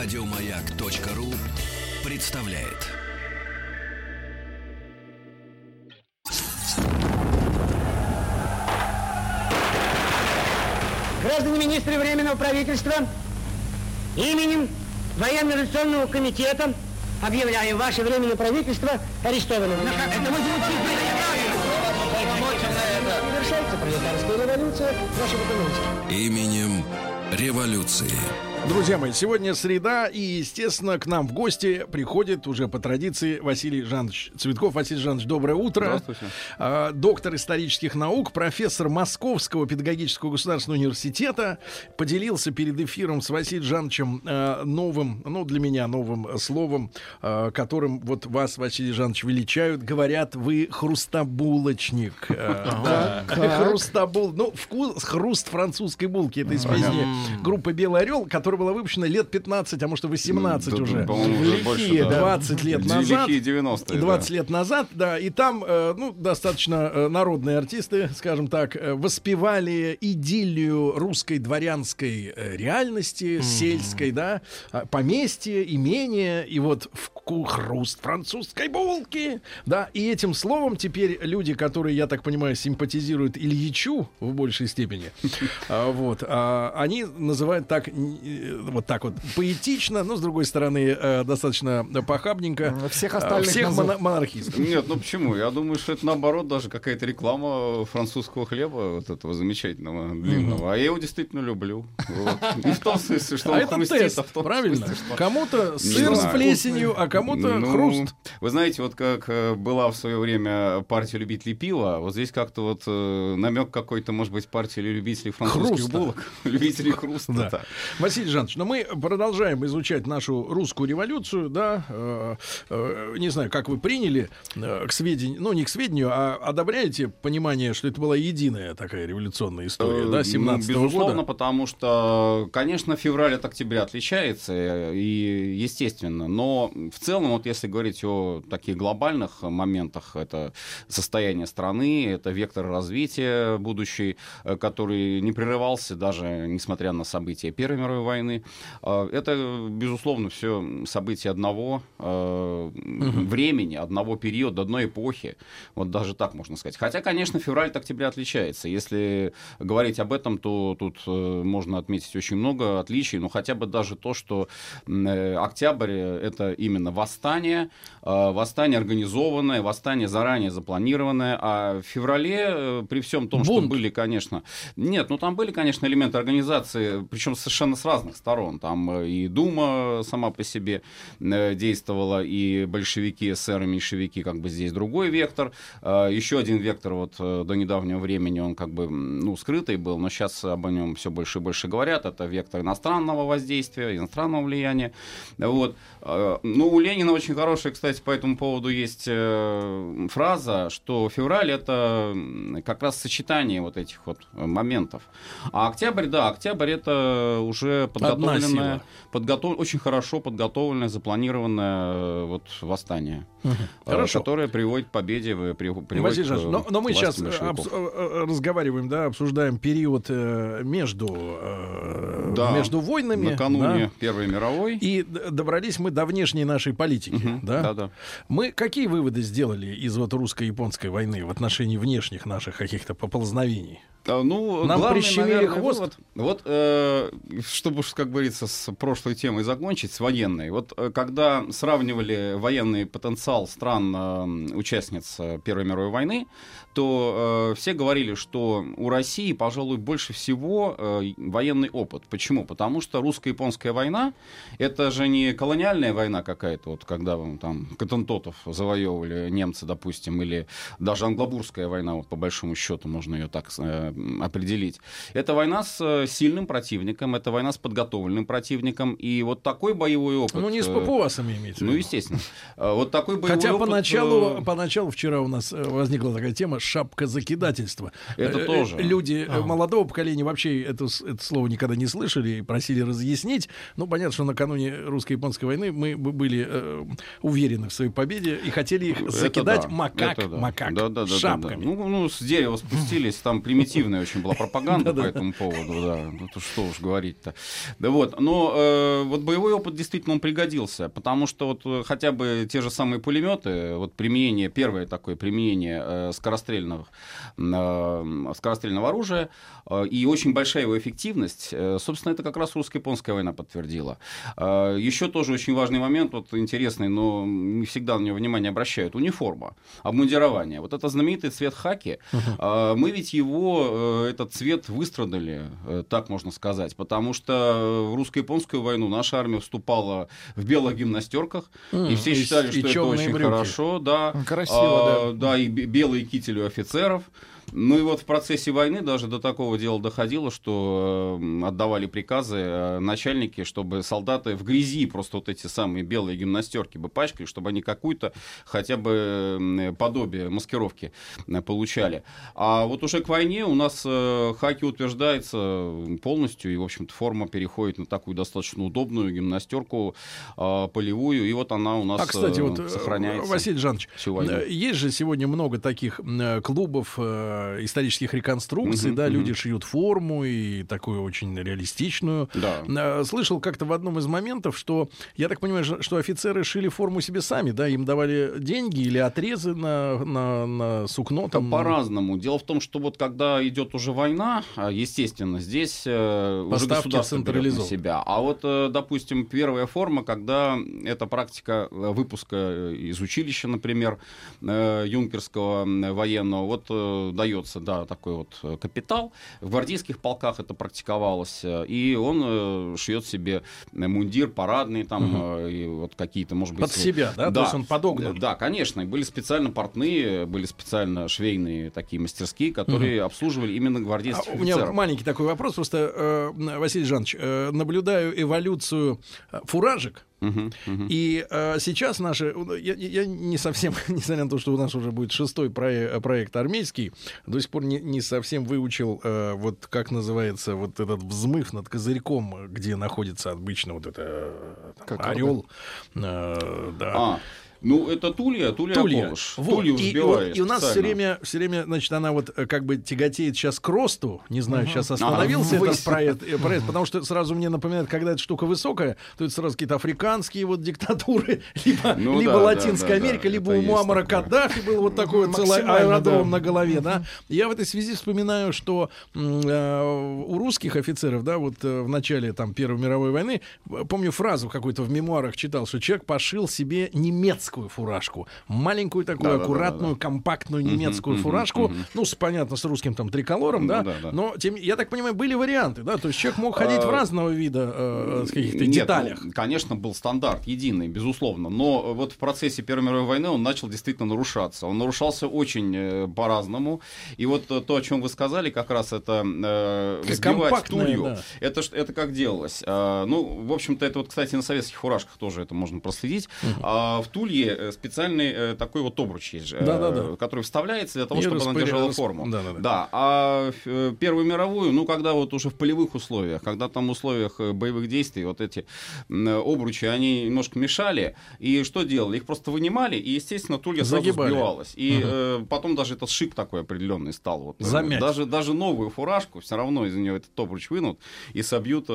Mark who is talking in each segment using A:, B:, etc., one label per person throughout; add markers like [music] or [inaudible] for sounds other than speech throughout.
A: Радиомаяк.ру представляет.
B: Граждане министры Временного правительства, именем Военно-революционного комитета объявляем ваше Временное правительство арестованным. Завершается пролетарская революция экономики.
A: Именем революции.
C: Друзья мои, сегодня среда, и, естественно, к нам в гости приходит уже по традиции Василий Жанович Цветков. Василий Жанович, доброе утро.
D: Здравствуйте.
C: А, доктор исторических наук, профессор Московского педагогического государственного университета. Поделился перед эфиром с Василием Жановичем а, новым, ну, для меня новым словом, а, которым вот вас, Василий Жанович, величают. Говорят, вы хрустобулочник. Хрустобул. Ну, вкус, хруст французской булки. Это из песни группы «Белый орел», которая была выпущена лет 15, а может и 18
D: Да,
C: уже.
D: по-моему, уже больше,
C: Лихие
D: да.
C: 20 лет
D: Лихие
C: назад.
D: 90-е,
C: 20
D: да.
C: лет назад, да. И там, э, ну, достаточно э, народные артисты, скажем так, э, воспевали идиллию русской дворянской э, реальности, сельской, да, а, поместье, имение, и вот вку- хруст французской булки, да. И этим словом теперь люди, которые, я так понимаю, симпатизируют Ильичу в большей степени, [laughs] а, вот, а, они называют так, вот так вот, поэтично, но, с другой стороны, э, достаточно похабненько.
E: Всех
C: а,
E: остальных
C: Всех моно- монархистов.
D: Нет, ну почему? Я думаю, что это наоборот даже какая-то реклама французского хлеба, вот этого замечательного, длинного. А я его действительно люблю. Вот. Не в том смысле, что
C: А
D: он
C: это
D: хрустит,
C: тест,
D: а в том
C: правильно?
D: смысле, что-
C: Кому-то сыр с плесенью, а кому-то
D: Ну,
C: хруст.
D: Вы знаете, вот как э, была в свое время партия любителей пива, вот здесь как-то вот намек какой-то, может быть, партия любителей французских
C: Хруста.
D: булок, [laughs] любителей хруста.
C: Да. Василий Жанович, но мы продолжаем изучать нашу русскую революцию, да, э, э, не знаю, как вы приняли э, к сведению, ну, не к сведению, а одобряете понимание, что это была единая такая революционная история,
D: Э,
C: да,
D: ну,
C: 17
D: Безусловно,
C: года?
D: потому что, конечно, февраль от октября отличается, и естественно. Но в целом, вот если говорить о таких глобальных моментах, это состояние страны, это вектор развития будущий, э, который не прерывался даже несмотря на события Первой мировой войны. Э, Это, безусловно, все события одного э, времени, одного периода, одной эпохи. Вот даже так можно сказать. Хотя, конечно, февраль от октября отличается. Если говорить об этом, то тут э, можно отметить очень много отличий, но хотя бы даже то, что э, октябрь э, это именно восстание, э, восстание организованное, восстание заранее запланированное, а в феврале при всем том, что
C: Бунт.
D: были, конечно, нет, ну там были, конечно, элементы организации, причем совершенно с разных сторон. Там э, и Дума сама по себе э, действовала, и большевики, эсеры, меньшевики, как бы здесь другой вектор. Э, Еще один вектор вот до недавнего времени, он как бы, ну, скрытый был, но сейчас об нем все больше и больше говорят. Это вектор иностранного воздействия, иностранного влияния. Вот. Ну, у Ленина очень хорошая, кстати, по этому поводу есть фраза, что февраль это как раз сочетание вот этих вот моментов. А октябрь, да, октябрь это уже подготовленное, подготов... очень хорошо подготовленное, запланированное э, вот восстание, э,
C: Хорошо.
D: которое приводит к победе, э, при- приводит
C: Василий
D: к,
C: но, но мы сейчас
D: большевиков.
C: разговариваем, да, обсуждаем период э, между, э,
D: Да,
C: между войнами.
D: накануне
C: да.
D: Первой мировой.
C: И добрались мы до внешней нашей политики,
D: Мгм,
C: да?
D: да-да.
C: Мы какие выводы сделали из вот русско-японской войны в отношении внешних наших каких-то поползновений?
D: А, Ну,
C: Нам
D: главный,
C: прищемили
D: наверное,
C: хвост.
D: вывод- вот, э, чтобы как говорится, с прошлой темой закончить, с военной. Вот э, когда сравнивали военный потенциал стран э, участниц э, Первой мировой войны, то э, все говорили, что у России, пожалуй, больше всего э, военный опыт. Почему? Потому что русско-японская война это же не колониальная война какая-то, вот когда м, там Катантотов завоевывали немцы, допустим, или даже англобурская война, вот по большому счету можно ее так э, определить. Это война с э, сильным противником, это война с подготовленным противником, и вот такой боевой опыт.
C: Ну, не с
D: э,
C: папуасами имеется.
D: Ну, естественно. Э, Вот такой боевой
C: Хотя
D: опыт,
C: поначалу,
D: э,
C: поначалу вчера у нас возникла такая тема шапка закидательства.
D: Это
C: Э,
D: тоже.
C: Люди э,
E: А.
C: молодого поколения вообще это, это слово никогда не слышали и просили разъяснить. Ну, понятно, что накануне русско-японской войны мы были э, уверены в своей победе и хотели их
D: Это
C: закидать
D: да,
C: макак,
D: это да.
C: макак
D: Да, да, да, да, да.
C: шапками.
D: Ну, ну, с дерева спустились, там примитивно активная очень была пропаганда [laughs] по этому поводу, да. Ну, что уж говорить-то. Да вот, но э, вот боевой опыт действительно он пригодился, потому что вот хотя бы те же самые пулеметы, вот применение, первое такое применение э, скорострельного, э, скорострельного оружия э, и очень большая его эффективность, э, собственно, это как раз русско-японская война подтвердила. Еще тоже очень важный момент, вот интересный, но не всегда на него внимание обращают, униформа, обмундирование. Вот это знаменитый цвет хаки, uh-huh. мы ведь его, этот цвет выстрадали, так можно сказать, потому что в русско-японскую войну наша армия вступала в белых гимнастерках, mm, и все считали, и, что и это очень брюки. хорошо, да.
C: Красиво, а,
D: да. Да, и белые кители у офицеров. Ну и вот в процессе войны даже до такого дела доходило, что отдавали приказы э, начальники, чтобы солдаты в грязи просто вот эти самые белые гимнастерки бы пачкали, чтобы они какую-то хотя бы подобие маскировки э, получали. А вот уже к войне у нас э, хаки утверждается полностью, и, в общем-то, форма переходит на такую достаточно удобную гимнастерку полевую, и вот она у нас а, кстати, вот, сохраняется.
C: Василий Жанович, есть же сегодня много таких клубов, Э, исторических реконструкций, mm-hmm, да, mm-hmm. люди шьют форму и такую очень реалистичную. Да. Э, слышал как-то в одном из моментов, что, я так понимаю, что офицеры шили форму себе сами, да, им давали деньги или отрезы на, на, на сукно.
D: Там... По-разному. Дело в том, что вот когда идет уже война, а, естественно, здесь э, уже государство берет на себя. А вот, допустим, первая форма, когда эта практика выпуска из училища, например, юнкерского военного, вот дает дается, да, такой вот э, капитал. В гвардейских полках это практиковалось. Э, и он э, шьет себе мундир парадный, там, угу. и вот какие-то, может быть...
C: Под себя, да? да? То есть он подогнан?
D: Да, конечно. Были специально портные, были специально швейные такие мастерские, которые угу. обслуживали именно гвардейских а,
C: офицеров. У меня маленький такой вопрос. Просто, э, Василий Жанович, э, наблюдаю эволюцию фуражек, Uh-huh, uh-huh. И э, сейчас наши, я, я не совсем, [laughs] несмотря на то, что у нас уже будет шестой проект, проект армейский, до сих пор не, не совсем выучил, э, вот как называется вот этот взмыв над козырьком, где находится обычно вот это э, там, орел.
D: Э, да. А. Ну, это Тулья, Тулья, Тулья. Аполош.
C: Вот. Тулью и, и, и у нас все время, все время, значит, она вот э, как бы тяготеет сейчас к росту. Не знаю, угу. сейчас остановился а, этот проект, э, проект, потому что сразу мне напоминает, когда эта штука высокая, то это сразу какие-то африканские вот диктатуры, [laughs] либо, ну, либо да, Латинская да, Америка, да, либо у Муаммара Каддафи был вот такой вот целый аэродром да. на голове, да. Я в этой связи вспоминаю, что э, у русских офицеров, да, вот э, в начале там Первой мировой войны, помню фразу какую-то в мемуарах читал, что человек пошил себе немецкий немецкую фуражку. Маленькую такую, да, аккуратную, да, да, компактную немецкую угу, фуражку. Угу, угу. Ну, с, понятно, с русским там триколором, ну, да? да. Но, тем, я так понимаю, были варианты, да? То есть человек мог ходить а, в разного вида э, с каких-то нет, деталях.
D: Ну, конечно, был стандарт единый, безусловно. Но вот в процессе Первой мировой войны он начал действительно нарушаться. Он нарушался очень э, по-разному. И вот э, то, о чем вы сказали, как раз это э, взбивать тулью. Да. Это, это как делалось? А, ну, в общем-то, это вот, кстати, на советских фуражках тоже это можно проследить. Угу. А, в тулье России э, специальный э, такой вот обруч есть, да, да, да. который вставляется для того, чтобы она держала форму. Да, да, да. да. А э, Первую мировую, ну, когда вот уже в полевых условиях, когда там в условиях боевых действий вот эти обручи, они немножко мешали, и что делали? Их просто вынимали, и, естественно, тулья сразу сбивалась. И угу. э, потом даже этот шик такой определенный стал. Вот,
C: Замять.
D: Даже, даже новую фуражку все равно из нее этот обруч вынут и собьют,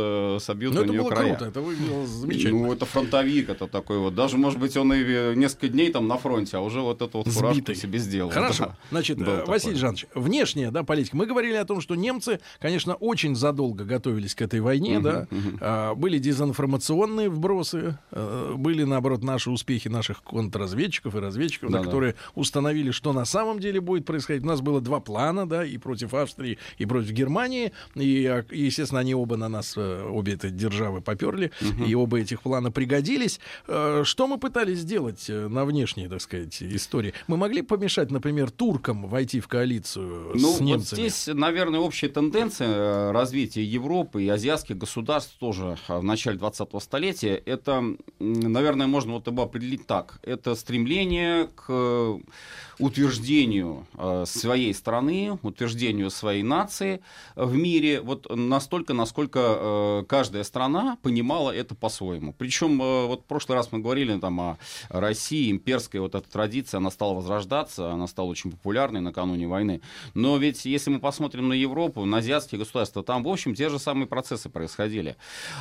D: собьют
C: ну,
D: у нее края.
C: круто, это выглядело замечательно.
D: Ну, это фронтовик, это такой вот. Даже, может быть, он и несколько дней там на фронте, а уже вот эту вот фуражку себе сделал.
C: Хорошо. Да. Значит, Был э, Василий Жанович, внешняя да, политика. Мы говорили о том, что немцы, конечно, очень задолго готовились к этой войне, угу, да. Угу. А, были дезинформационные вбросы, а, были, наоборот, наши успехи наших контрразведчиков и разведчиков, да, да, которые установили, что на самом деле будет происходить. У нас было два плана, да, и против Австрии, и против Германии. И, а, естественно, они оба на нас, э, обе эти державы поперли, угу. и оба этих плана пригодились. Что мы пытались сделать на внешней, так сказать, истории. Мы могли помешать, например, туркам войти в коалицию ну, с немцами?
D: Вот здесь, наверное, общая тенденция э, развития Европы и азиатских государств тоже э, в начале 20-го столетия, это, наверное, можно вот его определить так. Это стремление к утверждению э, своей страны, утверждению своей нации в мире вот настолько, насколько э, каждая страна понимала это по-своему. Причем э, вот в прошлый раз мы говорили там о России, имперская вот эта традиция, она стала возрождаться, она стала очень популярной накануне войны. Но ведь если мы посмотрим на Европу, на азиатские государства, там, в общем, те же самые процессы происходили.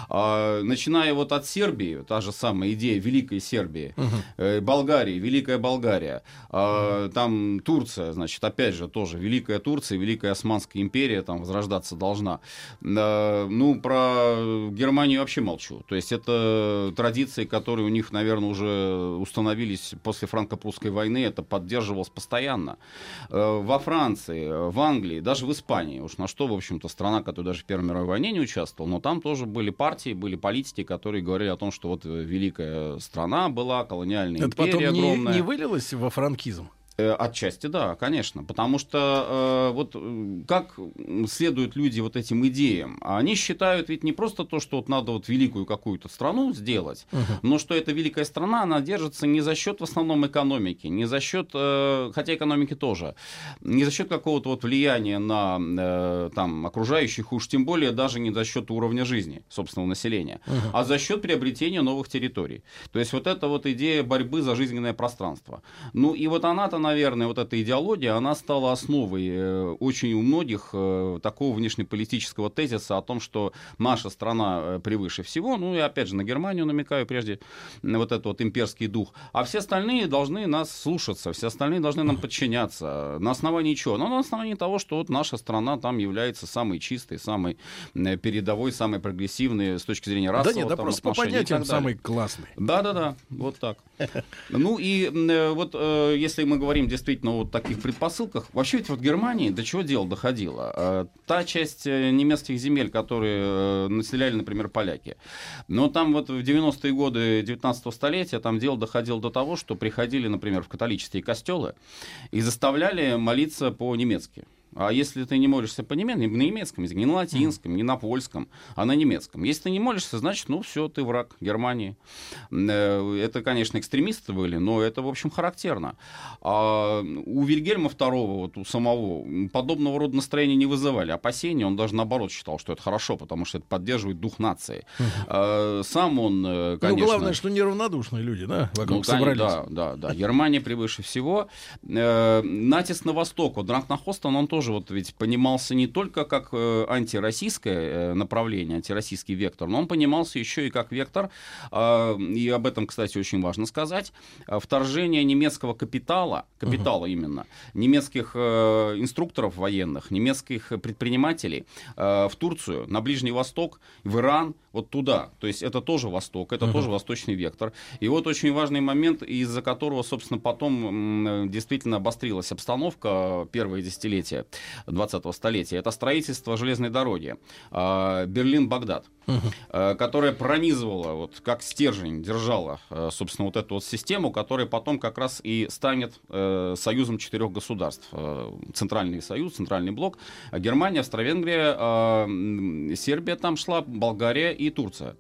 D: А, начиная вот от Сербии, та же самая идея Великой Сербии, uh-huh. Болгарии, Великая Болгария, uh-huh. Там Турция, значит, опять же, тоже Великая Турция, Великая Османская империя там возрождаться должна. Ну, про Германию вообще молчу. То есть это традиции, которые у них, наверное, уже установились после франко-прусской войны, это поддерживалось постоянно. Э, во Франции, в Англии, даже в Испании, уж на что, в общем-то, страна, которая даже в Первой мировой войне не участвовала, но там тоже были партии, были политики, которые говорили о том, что вот великая страна была, колониальная
C: это
D: империя
C: потом
D: огромная.
C: Не, не вылилось во франкизм?
D: Э, отчасти, да, конечно. Потому что э, вот как следуют люди вот этим идеям? Они считают ведь не просто то, что вот надо вот великую какую-то страну сделать, uh-huh. но что эта великая страна, она держится не за счет в основном экономики, не за счет, э, хотя экономики тоже, не за счет какого-то вот влияния на э, там окружающих, уж тем более даже не за счет уровня жизни собственного населения, uh-huh. а за счет приобретения новых территорий. То есть вот эта вот идея борьбы за жизненное пространство. Ну и вот она-то, наверное, вот эта идеология, она стала основой э, очень у многих э, такого внешнеполитического тезиса о том, что наша страна э, превыше всего, ну и опять же на Германию намекаю прежде, вот этот вот имперский дух, а все остальные должны нас слушаться, все остальные должны нам подчиняться. На основании чего? Ну, на основании того, что вот наша страна там является самой чистой, самой передовой, самой прогрессивной с точки зрения расового
C: Да нет, да просто по понятиям самый классный.
D: Да-да-да, вот так. [laughs] Ну и вот если мы говорим говорим действительно о таких предпосылках, вообще ведь вот Германии до чего дело доходило? Э, та часть э, немецких земель, которые э, населяли, например, поляки, но там вот в 90-е годы 19 столетия там дело доходило до того, что приходили, например, в католические костелы и заставляли молиться по-немецки. А если ты не молишься по немецки, на немецком языке, не на латинском, не на польском, а на немецком. Если ты не молишься, значит, ну все, ты враг Германии. Э, это, конечно, экстремисты были, но это, в общем, характерно. А у Вильгельма II, вот у самого, подобного рода настроения не вызывали опасения. Он даже наоборот считал, что это хорошо, потому что это поддерживает дух нации. А сам он, э, ну, конечно...
C: Ну, главное, что неравнодушные люди, да, вокруг
D: ну,
C: собрались.
D: Да, да, да. Германия превыше всего. Э, натиск на восток. Вот Дранкнахостен, он тоже тоже вот ведь понимался не только как э, антироссийское э, направление, антироссийский вектор, но он понимался еще и как вектор, э, и об этом, кстати, очень важно сказать, э, вторжение немецкого капитала, капитала uh-huh. именно, немецких э, инструкторов военных, немецких предпринимателей э, в Турцию, на Ближний Восток, в Иран, вот туда. То есть это тоже Восток, это uh-huh. тоже восточный вектор. И вот очень важный момент, из-за которого, собственно, потом действительно обострилась обстановка первые десятилетия 20-го столетия. Это строительство железной дороги а, Берлин-Багдад, uh-huh. которая пронизывала, вот как стержень держала, а, собственно, вот эту вот систему, которая потом как раз и станет э, союзом четырех государств. Центральный союз, центральный блок. Германия, Австро-Венгрия, Сербия там шла, Болгария и Турция.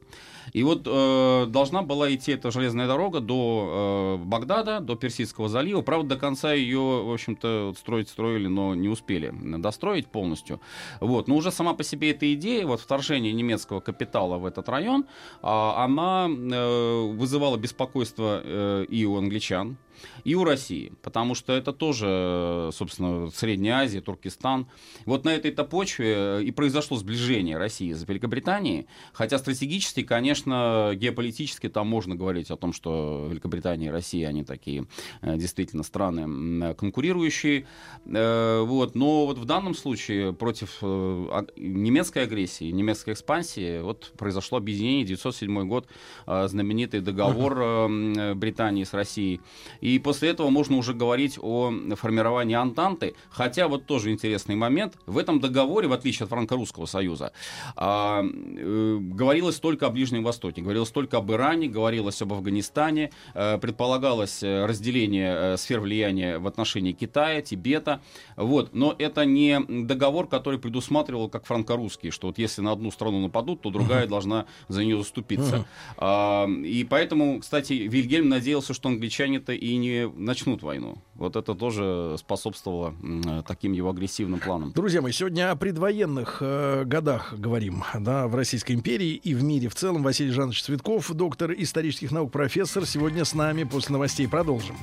D: И вот э, должна была идти эта железная дорога до э, Багдада, до Персидского залива. Правда, до конца ее, в общем-то, строить строили, но не успели достроить полностью. Вот. Но уже сама по себе эта идея, вот вторжение немецкого капитала в этот район, э, она э, вызывала беспокойство э, и у англичан, и у России, потому что это тоже, собственно, Средняя Азия, Туркестан. Вот на этой-то почве э, и произошло сближение России с Великобританией, хотя стратегически, конечно, геополитически там можно говорить о том, что Великобритания и Россия, они такие э, действительно страны конкурирующие, э, вот, но вот в данном случае против немецкой агрессии, немецкой экспансии вот произошло объединение, 907 год, знаменитый договор Британии с Россией, и после этого можно уже говорить о формировании Антанты. Хотя вот тоже интересный момент. В этом договоре, в отличие от Франко-Русского союза, а, э, говорилось только о Ближнем Востоке, говорилось только об Иране, говорилось об Афганистане, э, предполагалось э, разделение сфер влияния в отношении Китая, Тибета. Вот. Но это не договор, который предусматривал как франко-русский, что вот если на одну страну нападут, то другая uh-huh. должна за нее заступиться. Uh-huh. А, и поэтому, кстати, Вильгельм надеялся, что англичане-то и не начнут войну. Вот это тоже способствовало э, таким его агрессивным планам.
C: Друзья мои, сегодня о предвоенных э, годах говорим да, в Российской империи и в мире в целом. Василий Жанович Цветков, доктор исторических наук, профессор, сегодня с нами. После новостей продолжим.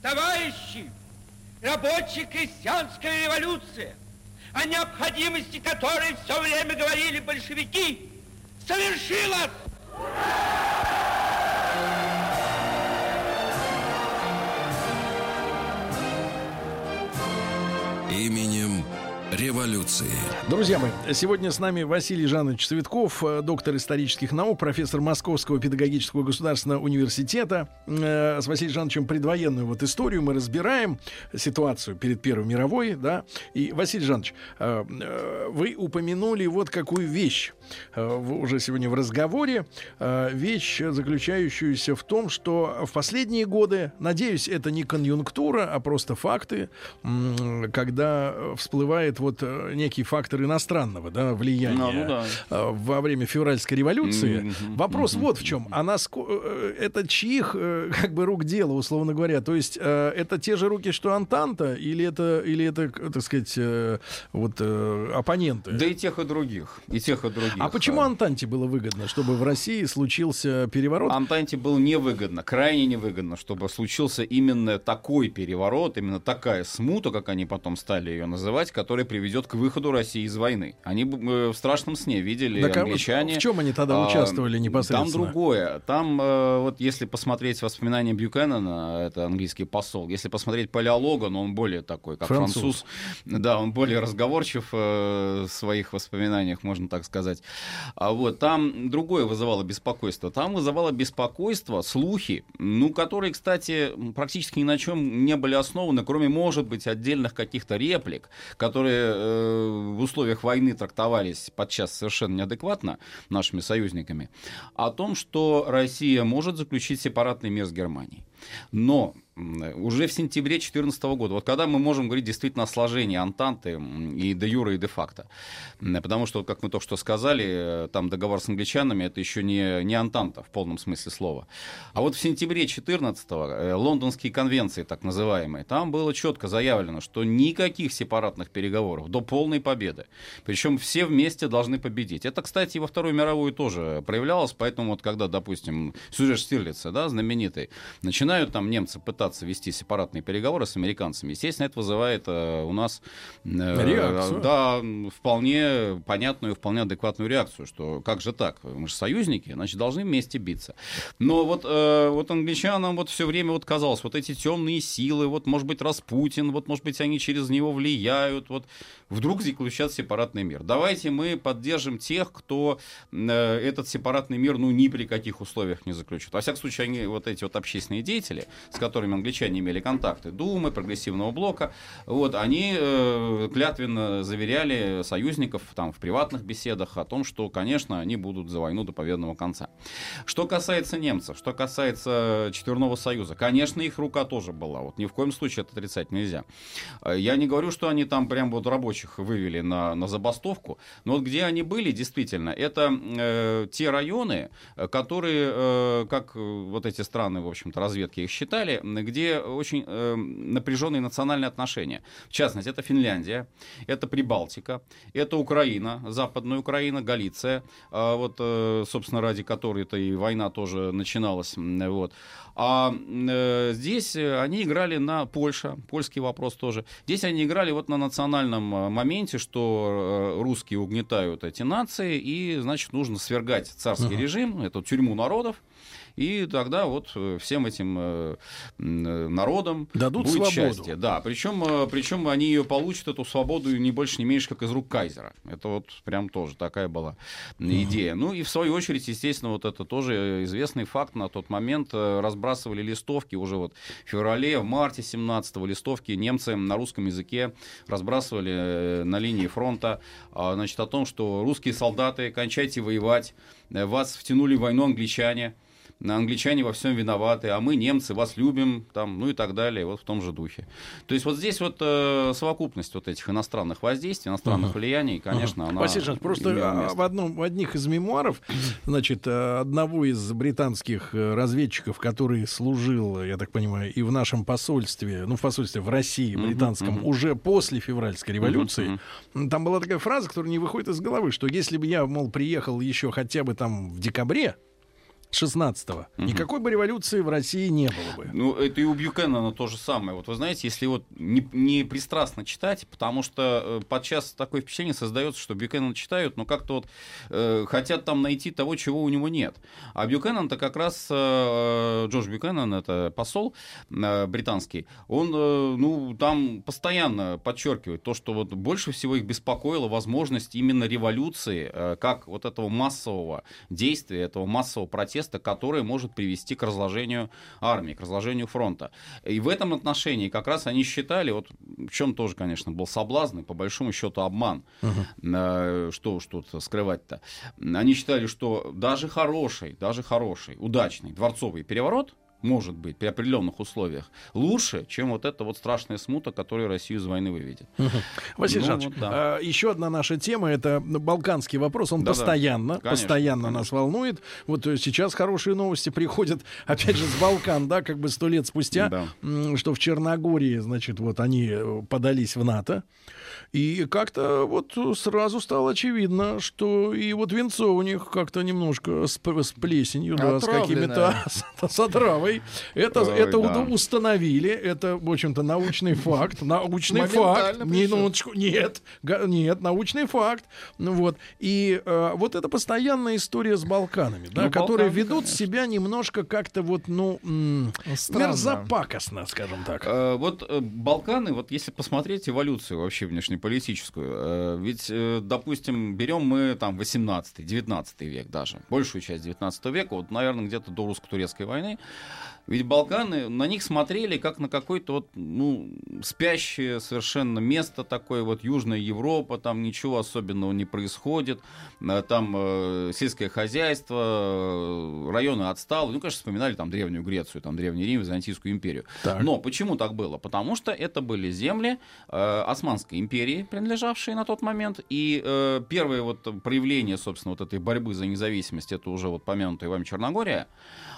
E: Товарищи, рабочая крестьянская революция, о необходимости которой все время говорили большевики, совершилась!
A: Именем революции.
C: Друзья мои, сегодня с нами Василий Жанович Цветков, э, доктор исторических наук, профессор Московского педагогического государственного университета. Э, с Василием Жановичем предвоенную вот историю мы разбираем, ситуацию перед Первой мировой, да. И, Василий Жанович, э, вы упомянули вот какую вещь уже сегодня в разговоре. Вещь, заключающуюся в том, что в последние годы, надеюсь, это не конъюнктура, а просто факты, когда всплывает вот э, некий фактор иностранного да, влияния ну, ну, да. Э, во время февральской революции. Mm-hmm. Вопрос mm-hmm. вот в чем. А насколько э, это чьих [laughs] как бы рук дело, условно говоря? То есть это те же руки, что Антанта, или это, или это, так сказать, вот оппоненты?
D: Да и тех, и других. И тех, и других.
C: А почему Антанте было выгодно, чтобы в России случился переворот?
D: Антанте было невыгодно, крайне невыгодно, чтобы случился именно такой переворот, именно такая смута, как они потом стали ее называть, которая приведет к выходу России из войны. Они э, в страшном сне видели так, англичане.
C: в чем они тогда участвовали непосредственно?
D: Там другое. Там, э, вот если посмотреть воспоминания Бьюкеннона, это английский посол, если посмотреть Палеолога, но он более такой, как француз. француз. Да, он более разговорчив э, в своих воспоминаниях, можно так сказать. А вот там другое вызывало беспокойство. Там вызывало беспокойство слухи, ну, которые, кстати, практически ни на чем не были основаны, кроме, может быть, отдельных каких-то реплик, которые э, в условиях войны трактовались подчас совершенно неадекватно нашими союзниками, о том, что Россия может заключить сепаратный мир с Германией. Но уже в сентябре 2014 года, вот когда мы можем говорить действительно о сложении Антанты и де юра, и де факто. Потому что, как мы только что сказали, там договор с англичанами это еще не, не Антанта в полном смысле слова. А вот в сентябре 2014 э, лондонские конвенции, так называемые, там было четко заявлено, что никаких сепаратных переговоров до полной победы. Причем все вместе должны победить. Это, кстати, и во Вторую мировую тоже проявлялось, поэтому вот когда, допустим, сюжет Штирлица, да, знаменитый, начинают там немцы пытаться пытаться вести сепаратные переговоры с американцами, естественно, это вызывает э, у нас э, реакцию. Да, вполне понятную, вполне адекватную реакцию, что как же так, мы же союзники, значит, должны вместе биться. Но вот, э, вот англичанам вот все время вот казалось, вот эти темные силы, вот, может быть, Распутин, вот, может быть, они через него влияют, вот, вдруг заключат сепаратный мир. Давайте мы поддержим тех, кто э, этот сепаратный мир, ну, ни при каких условиях не заключит. Во всяком случае, они, вот эти вот общественные деятели, с которыми англичане имели контакты, Думы, прогрессивного блока, вот, они э, клятвенно заверяли союзников там, в приватных беседах о том, что, конечно, они будут за войну до победного конца. Что касается немцев, что касается Четверного Союза, конечно, их рука тоже была. Вот ни в коем случае это отрицать нельзя. Я не говорю, что они там прям вот рабочих вывели на, на забастовку, но вот где они были, действительно, это э, те районы, которые, э, как вот эти страны, в общем-то, разведки их считали, где очень э, напряженные национальные отношения. В частности, это Финляндия, это Прибалтика, это Украина, Западная Украина, Галиция, э, вот, э, собственно, ради которой эта и война тоже начиналась. Вот. А э, здесь они играли на Польша, польский вопрос тоже. Здесь они играли вот на национальном э, моменте, что э, русские угнетают эти нации, и, значит, нужно свергать царский uh-huh. режим, эту тюрьму народов. И тогда вот э, всем этим э, народам
C: Дадут
D: будет
C: свободу.
D: счастье. Да, причем, э, причем они ее получат, эту свободу, не больше, не меньше, как из рук кайзера. Это вот прям тоже такая была идея. Ну и в свою очередь, естественно, вот это тоже известный факт. На тот момент разбрасывали листовки уже вот в феврале, в марте 17-го листовки немцы на русском языке разбрасывали на линии фронта, а, значит, о том, что русские солдаты, кончайте воевать, вас втянули в войну англичане, англичане во всем виноваты, а мы, немцы, вас любим, там, ну и так далее, вот в том же духе. То есть вот здесь вот э, совокупность вот этих иностранных воздействий, иностранных uh-huh. влияний, конечно, uh-huh. она...
C: Василий Жанович, просто в, одном, в одних из мемуаров, значит, э, одного из британских э, разведчиков, который служил, я так понимаю, и в нашем посольстве, ну, в посольстве в России, британском, uh-huh, uh-huh. уже после февральской революции, uh-huh, uh-huh. там была такая фраза, которая не выходит из головы, что если бы я, мол, приехал еще хотя бы там в декабре, 16-го. Угу. Никакой бы революции в России не было бы.
D: Ну, это и у Бьюкеннона то же самое. Вот вы знаете, если вот не, не пристрастно читать, потому что э, подчас такое впечатление создается, что Бьюкеннона читают, но как-то вот э, хотят там найти того, чего у него нет. А Бьюкеннон-то как раз, э, Джордж Бьюкеннон, это посол э, британский, он, э, ну, там постоянно подчеркивает то, что вот больше всего их беспокоила возможность именно революции, э, как вот этого массового действия, этого массового протеста протеста, которое может привести к разложению армии, к разложению фронта. И в этом отношении как раз они считали, вот в чем тоже, конечно, был соблазн, и по большому счету обман, uh-huh. что уж тут скрывать-то. Они считали, что даже хороший, даже хороший, удачный дворцовый переворот, может быть, при определенных условиях, лучше, чем вот эта вот страшная смута, которая Россию из войны выведет.
C: Василий ну, вот, да. а, еще одна наша тема это балканский вопрос. Он да, постоянно, конечно, постоянно конечно. нас волнует. Вот э, сейчас хорошие новости приходят, [laughs] опять же, с Балкан, да, как бы сто лет спустя, да. что в Черногории, значит, вот они э, подались в НАТО. И как-то вот сразу стало очевидно, что и вот венцо у них как-то немножко с, с плесенью, да, с какими-то с, с отравой. Это, Ой, это да. установили, это, в общем-то, научный факт. Научный факт. Минуточку. Нет, нет, научный факт. Ну вот. И э, вот это постоянная история с Балканами, да, ну, которые Балканы, ведут конечно. себя немножко как-то вот, ну, м- мерзопакостно, скажем так.
D: Э, вот э, Балканы, вот если посмотреть эволюцию вообще внешней политическую. Э, ведь, э, допустим, берем мы там 18-19 век даже, большую часть 19 века, вот, наверное, где-то до русско-турецкой войны, ведь Балканы, на них смотрели как на какое-то вот, ну, спящее совершенно место такое, вот Южная Европа, там ничего особенного не происходит, э, там э, сельское хозяйство, районы отсталые, ну, конечно, вспоминали там Древнюю Грецию, там Древний Рим, Византийскую империю. Так. Но почему так было? Потому что это были земли э, Османской империи, принадлежавшие на тот момент, и э, первое вот проявление, собственно, вот этой борьбы за независимость, это уже вот помянутая вами Черногория,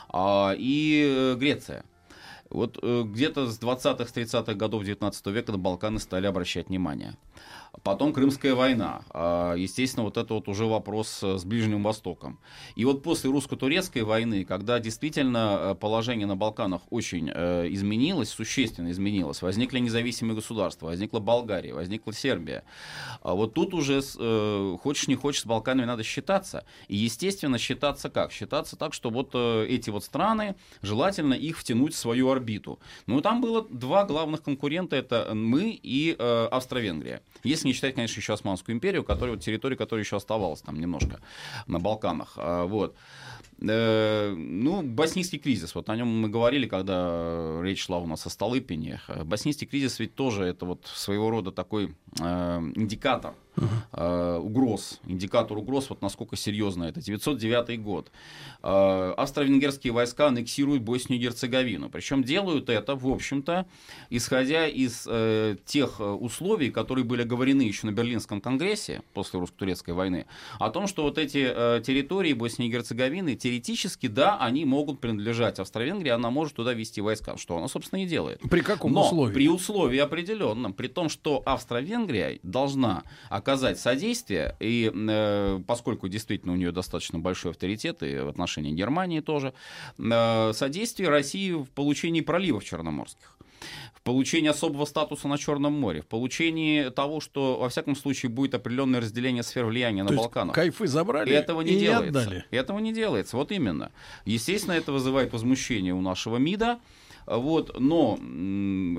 D: а, и э, Греция. Вот э, где-то с 20-х, 30-х годов 19 века на Балканы стали обращать внимание. Потом Крымская война. А, естественно, вот это вот уже вопрос э, с Ближним Востоком. И вот после русско-турецкой войны, когда действительно э, положение на Балканах очень э, изменилось, существенно изменилось, возникли независимые государства, возникла Болгария, возникла Сербия. А вот тут уже, хочешь не хочешь, с Балканами надо считаться. И, естественно, считаться как? Считаться так, что вот эти вот страны, желательно их втянуть в свою орбиту. Ну, там было два главных конкурента, это мы и Австро-Венгрия. Если если не считать, конечно, еще Османскую империю, которая, вот, территория, которая еще оставалась там немножко на Балканах. А, вот. Э, ну, боснийский кризис, вот о нем мы говорили, когда речь шла у нас о Столыпине. Боснийский кризис ведь тоже это вот своего рода такой э, индикатор uh-huh. угроз, индикатор угроз, вот насколько серьезно это. 909 год. Э, австро-венгерские войска аннексируют Боснию и Герцеговину. Причем делают это, в общем-то, исходя из э, тех условий, которые были оговорены еще на Берлинском конгрессе после русско-турецкой войны, о том, что вот эти э, территории Боснии и Герцеговины, теоретически, да, они могут принадлежать Австро-Венгрии, она может туда вести войска, что она, собственно, и делает.
C: При каком
D: Но
C: условии?
D: При условии определенном, при том, что Австро-Венгрия должна оказать содействие, и э, поскольку действительно у нее достаточно большой авторитет и в отношении Германии тоже, э, содействие России в получении проливов черноморских в получении особого статуса на Черном море, в получении того, что во всяком случае будет определенное разделение сфер влияния То на Балканах.
C: Кайфы забрали. И
D: этого не и делается. Не отдали. Этого не делается. Вот именно. Естественно, это вызывает возмущение у нашего МИДа. Вот, но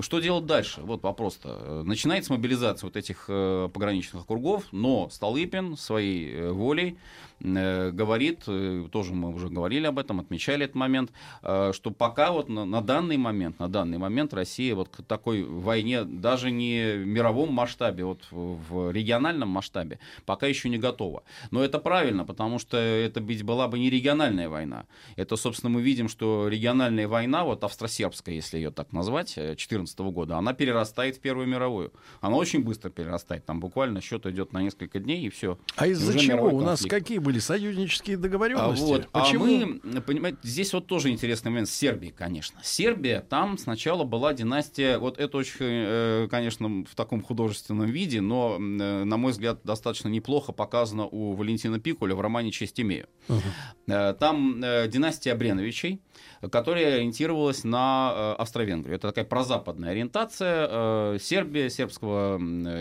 D: что делать дальше? Вот вопрос-то. Начинается мобилизация вот этих э, пограничных округов, но Столыпин своей э, волей э, говорит, тоже мы уже говорили об этом, отмечали этот момент, что пока вот на, на данный момент, на данный момент Россия вот к такой войне даже не в мировом масштабе, вот в региональном масштабе, пока еще не готова. Но это правильно, потому что это ведь была бы не региональная война. Это, собственно, мы видим, что региональная война, вот австросербская, если ее так назвать, 2014 года, она перерастает в Первую мировую. Она очень быстро перерастает, там буквально счет идет на несколько дней и все.
C: А из-за чего? У нас какие были союзнические договоренности?
D: А, вот, Почему? а мы, понимаете, здесь вот тоже интересный момент с Сербией, конечно. Сербия, там сначала была династия, вот это очень, э, конечно, в таком художественном виде, но, э, на мой взгляд, достаточно неплохо показано у Валентина Пикуля в романе «Честь имею». Uh-huh. Там династия Бреновичей, которая ориентировалась на Австро-Венгрию. Это такая прозападная ориентация Сербия, сербского,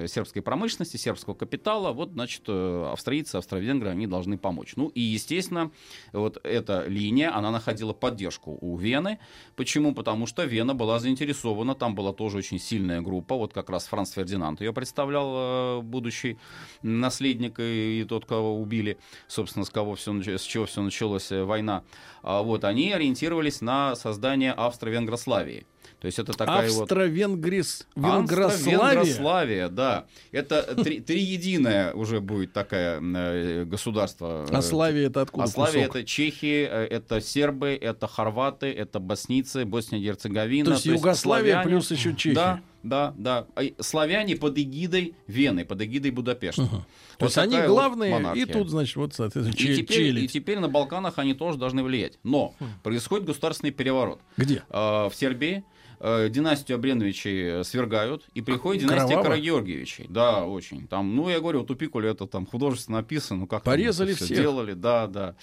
D: сербской промышленности, сербского капитала. Вот, значит, австрийцы, австро-венгры, они должны помочь. Ну и, естественно, вот эта линия, она находила поддержку у Вены. Почему? Потому что Вена была заинтересована, там была тоже очень сильная группа, вот как раз Франц Фердинанд ее представлял, будущий наследник и тот, кого убили, собственно, с кого все, с чего все началась э, война. А вот они ориентировались на создание Австро-Венгрославии. То есть это такая
C: Австро-Венгрис...
D: вот... Австро-Венгрославия, да. Это три, триединое уже будет такое э, государство.
C: А Славия это откуда
D: А Славия это чехи, э, это сербы, это хорваты, это боснийцы, Босния-Герцеговина.
C: То есть, то Югославия славяне, плюс еще чехи.
D: Да, да, да. А славяне под эгидой Вены, под эгидой Будапешта.
C: Угу. То есть они главные, вот и тут, значит, вот, соответственно,
D: и теперь, и теперь на Балканах они тоже должны влиять. Но хм. происходит государственный переворот.
C: Где?
D: Э, в Сербии э, династию Обреновичей свергают, и приходит династия Кроваво? Карагеоргиевичей. Да, очень. Там, ну, я говорю, вот у Пикуля это там художественно написано, ну, как
C: Порезали
D: все
C: всех.
D: делали, да, да.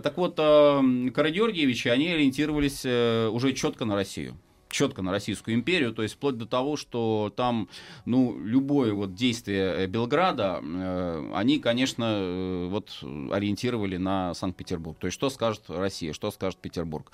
D: Так вот, э, Карагеоргиевичи, они ориентировались э, уже четко на Россию четко на Российскую империю, то есть вплоть до того, что там, ну, любое вот действие Белграда, э, они, конечно, э, вот ориентировали на Санкт-Петербург. То есть что скажет Россия, что скажет Петербург.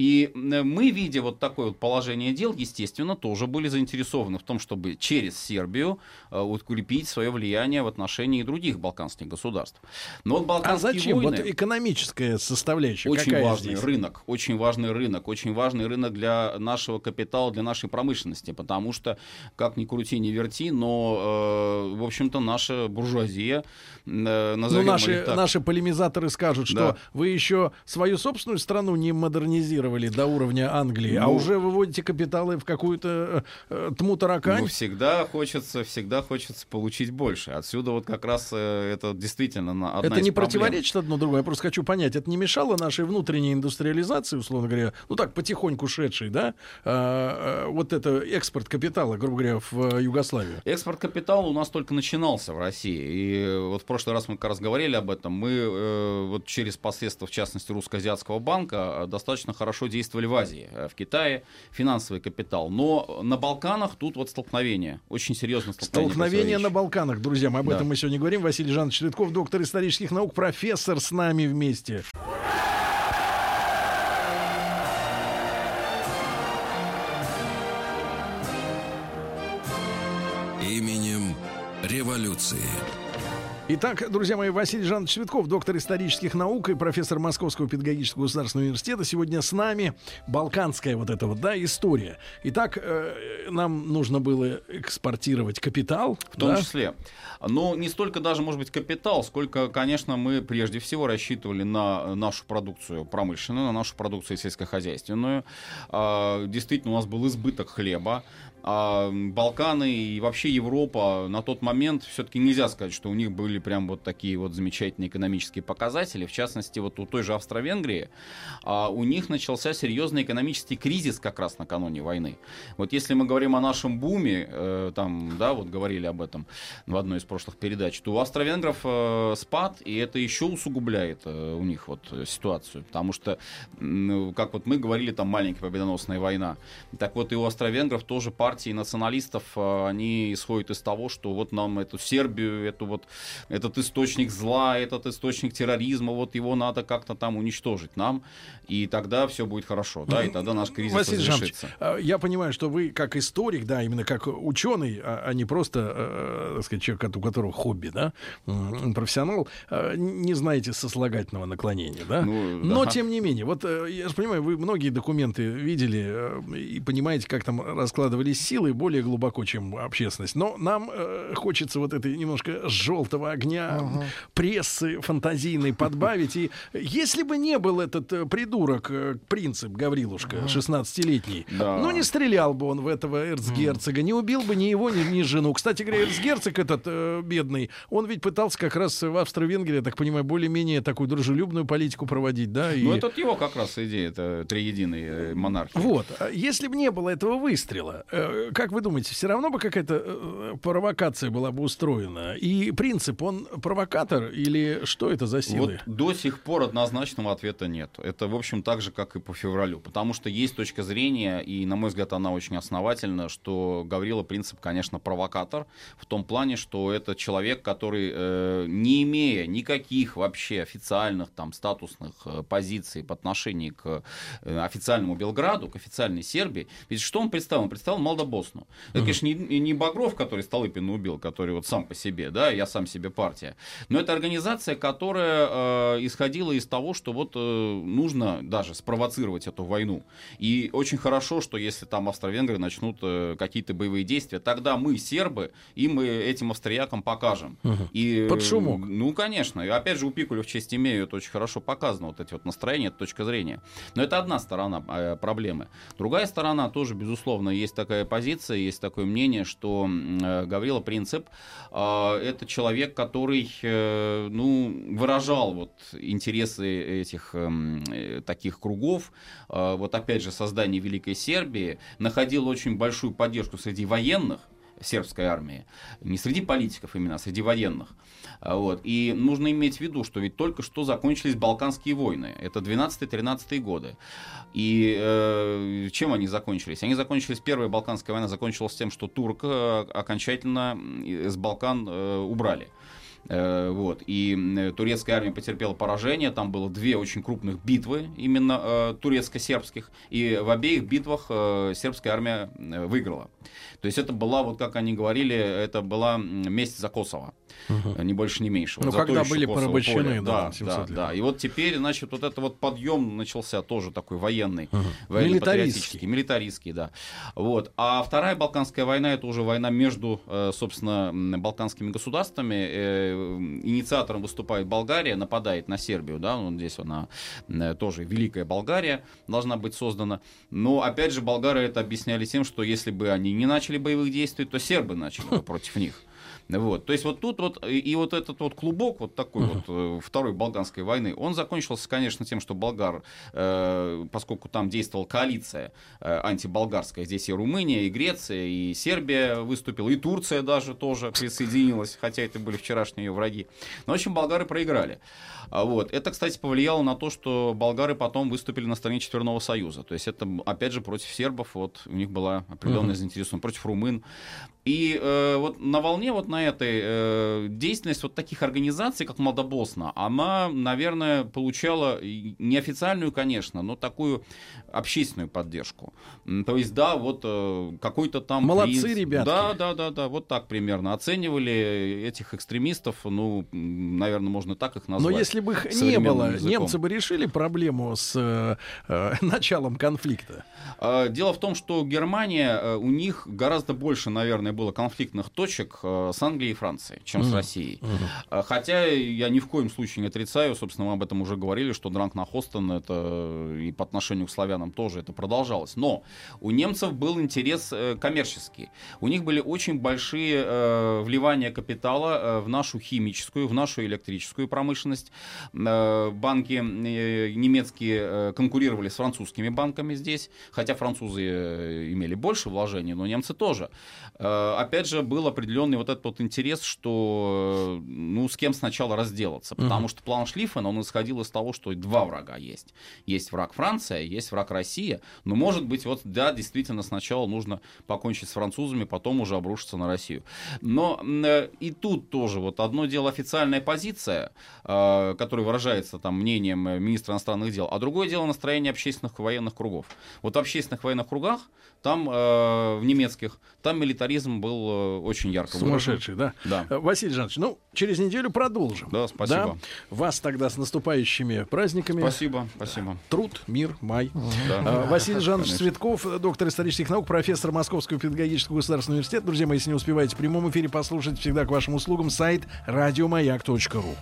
D: И мы, видя вот такое вот положение дел, естественно, тоже были заинтересованы в том, чтобы через Сербию э, укрепить свое влияние в отношении других балканских государств. Но вот балканские
C: а зачем?
D: войны...
C: Вот экономическая составляющая
D: Очень
C: какая
D: важный
C: здесь?
D: рынок, очень важный рынок, очень важный рынок для нашего капитала, для нашей промышленности, потому что, как ни крути, ни верти, но, э, в общем-то, наша буржуазия, э,
C: Ну, наши, наши полемизаторы скажут, что да. вы еще свою собственную страну не модернизировали до уровня Англии, а ну, а уже выводите капиталы в какую-то э, тму таракань.
D: Ну, всегда хочется, всегда хочется получить больше. Отсюда вот как раз э, это действительно одна
C: Это
D: из
C: не
D: проблем.
C: противоречит одно другому. Я просто хочу понять, это не мешало нашей внутренней индустриализации, условно говоря, ну так, потихоньку шедшей, да, а, а, вот это экспорт капитала, грубо говоря, в Югославию?
D: Экспорт капитала у нас только начинался в России. И вот прошлый раз мы как раз говорили об этом. Мы э, вот через посредство, в частности, Русско-Азиатского банка достаточно хорошо действовали в Азии, э, в Китае, финансовый капитал. Но на Балканах тут вот столкновение, очень серьезное
C: столкновение. Столкновение на Балканах, друзья, мы об да. этом мы сегодня говорим. Василий Жанович Цветков, доктор исторических наук, профессор с нами вместе.
A: Именем революции.
C: Итак, друзья мои, Василий Жанович Цветков, доктор исторических наук и профессор Московского педагогического государственного университета. Сегодня с нами балканская вот эта вот, да, история. Итак, э, нам нужно было экспортировать капитал.
D: В том
C: да?
D: числе. Но не столько даже, может быть, капитал, сколько, конечно, мы прежде всего рассчитывали на нашу продукцию промышленную, на нашу продукцию сельскохозяйственную. Э, действительно, у нас был избыток хлеба. А Балканы и вообще Европа на тот момент все-таки нельзя сказать, что у них были прям вот такие вот замечательные экономические показатели. В частности, вот у той же Австро-Венгрии а, у них начался серьезный экономический кризис как раз накануне войны. Вот если мы говорим о нашем буме, э, там, да, вот говорили об этом в одной из прошлых передач, то у австро-венгров э, спад, и это еще усугубляет э, у них вот ситуацию. Потому что, как вот мы говорили, там маленькая победоносная война. Так вот и у австро-венгров тоже пара партии националистов, э, они исходят из того, что вот нам эту Сербию, эту вот, этот источник зла, этот источник терроризма, вот его надо как-то там уничтожить нам, и тогда все будет хорошо, да, и тогда наш кризис
C: Василий
D: разрешится.
C: Жанович, я понимаю, что вы как историк, да, именно как ученый, а, а не просто, э, так сказать, человек, у которого хобби, да, профессионал, не знаете сослагательного наклонения, да? Ну, Но, да. тем не менее, вот я же понимаю, вы многие документы видели и понимаете, как там раскладывались силы более глубоко, чем общественность. Но нам э, хочется вот этой немножко желтого огня ага. прессы фантазийной подбавить. И если бы не был этот э, придурок, э, принцип Гаврилушка, ага. 16-летний, да. ну не стрелял бы он в этого эрцгерцога, не убил бы ни его, ни, ни жену. Кстати говоря, эрцгерцог этот э, бедный, он ведь пытался как раз в Австро-Венгрии, я так понимаю, более-менее такую дружелюбную политику проводить, да?
D: И... Ну, это его как раз идея, это триединый монархия.
C: Вот. А если бы не было этого выстрела, как вы думаете, все равно бы какая-то э, провокация была бы устроена? И принцип, он провокатор или что это за силы?
D: Вот до сих пор однозначного ответа нет. Это, в общем, так же, как и по февралю. Потому что есть точка зрения, и, на мой взгляд, она очень основательна, что Гаврила Принцип, конечно, провокатор в том плане, что это человек, который, э, не имея никаких вообще официальных там статусных э, позиций по отношению к э, официальному Белграду, к официальной Сербии, ведь что он представил? Он представил Молдобосну. Это, конечно, не, не Багров, который Столыпина убил, который вот сам по себе, да, я сам себе партия. Но это организация, которая э, исходила из того, что вот э, нужно даже спровоцировать эту войну. И очень хорошо, что если там австро-венгры начнут э, какие-то боевые действия, тогда мы, сербы, им мы этим австриякам покажем.
C: Угу. И, Под шумок.
D: Ну, конечно. И опять же, у Пикуля в честь имею это очень хорошо показано, вот эти вот настроения, эта точка зрения. Но это одна сторона э, проблемы. Другая сторона тоже, безусловно, есть такая позиция, есть такое мнение, что э, Гаврила Принцип э, это человек, который э, ну, выражал вот интересы этих эм, э, таких кругов, э, вот опять же создание Великой Сербии, находил очень большую поддержку среди военных, сербской армии. Не среди политиков именно, а среди военных. А, вот. И нужно иметь в виду, что ведь только что закончились Балканские войны. Это 12-13 годы. И э, чем они закончились? Они закончились, первая Балканская война закончилась тем, что турк э, окончательно из Балкан э, убрали. Э, вот. И э, турецкая армия потерпела поражение. Там было две очень крупных битвы, именно э, турецко-сербских. И в обеих битвах сербская армия выиграла. То есть это была, вот как они говорили, это была месть за Косово. Угу. Ни больше, ни меньше.
C: Ну, когда были порабощены, поле.
D: да, да, да. И вот теперь, значит, вот это вот подъем начался тоже такой военный, угу. военно-патриотический, милитаристский, да. Вот. А вторая Балканская война, это уже война между, собственно, балканскими государствами инициатором выступает Болгария, нападает на Сербию, да, вот здесь она тоже Великая Болгария должна быть создана. Но, опять же, болгары это объясняли тем, что если бы они не начали боевых действий, то сербы начали бы [laughs] против них. Вот. То есть вот тут вот и вот этот вот клубок вот такой uh-huh. вот э, второй Балканской войны, он закончился, конечно, тем, что болгар, э, поскольку там действовала коалиция э, антиболгарская, здесь и Румыния, и Греция, и Сербия выступила, и Турция даже тоже присоединилась, хотя это были вчерашние ее враги. Но, в общем, болгары проиграли. А вот. Это, кстати, повлияло на то, что болгары потом выступили на стороне Четверного Союза. То есть это, опять же, против сербов, вот у них была определенная uh-huh. заинтересованность, против румын. И э, вот на волне вот на этой э, деятельность вот таких организаций, как Молдобосна, она, наверное, получала неофициальную, конечно, но такую общественную поддержку. То есть, да, вот э, какой-то там...
C: Молодцы, приз... ребята.
D: Да, да, да, да, вот так примерно оценивали этих экстремистов, ну, наверное, можно так их назвать.
C: Но если бы их не было, языком. немцы бы решили проблему с э, э, [laughs] началом конфликта?
D: А, дело в том, что Германия, э, у них гораздо больше, наверное, было конфликтных точек э, с Англией и Францией, чем mm-hmm. с Россией. Mm-hmm. Хотя я ни в коем случае не отрицаю, собственно, мы об этом уже говорили, что Дранк на Хостон это и по отношению к славянам тоже это продолжалось. Но у немцев был интерес э, коммерческий. У них были очень большие э, вливания капитала в нашу химическую, в нашу электрическую промышленность. Банки немецкие конкурировали с французскими банками здесь, хотя французы имели больше вложений, но немцы тоже. Э, опять же, был определенный вот этот вот интерес, что, ну, ну, с кем сначала разделаться. Потому что план Шлиффена, он исходил из того, что два врага есть. Есть враг Франция, есть враг Россия. Но, может быть, вот, да, действительно, сначала нужно покончить с французами, потом уже обрушиться на Россию. Но э, и тут тоже вот одно дело официальная позиция, э, которая выражается там мнением э, министра иностранных дел, а другое дело настроение общественных военных кругов. Вот в общественных военных кругах, там э, в немецких, там милитаризм был э, очень ярко
C: Сумасшедший,
D: выражен.
C: да?
D: Да.
C: Э, Василий Жанович, ну, через неделю продолжим.
D: Да, спасибо.
C: Вас тогда с наступающими праздниками.
D: Спасибо, спасибо.
C: Труд, мир, май.
D: Да.
C: А, Василий Жанович. Цветков, доктор исторических наук, профессор Московского педагогического государственного университета. Друзья мои, если не успеваете в прямом эфире послушать, всегда к вашим услугам сайт радиомаяк.ру.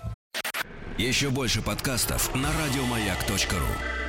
A: Еще больше подкастов на радиомаяк.ру.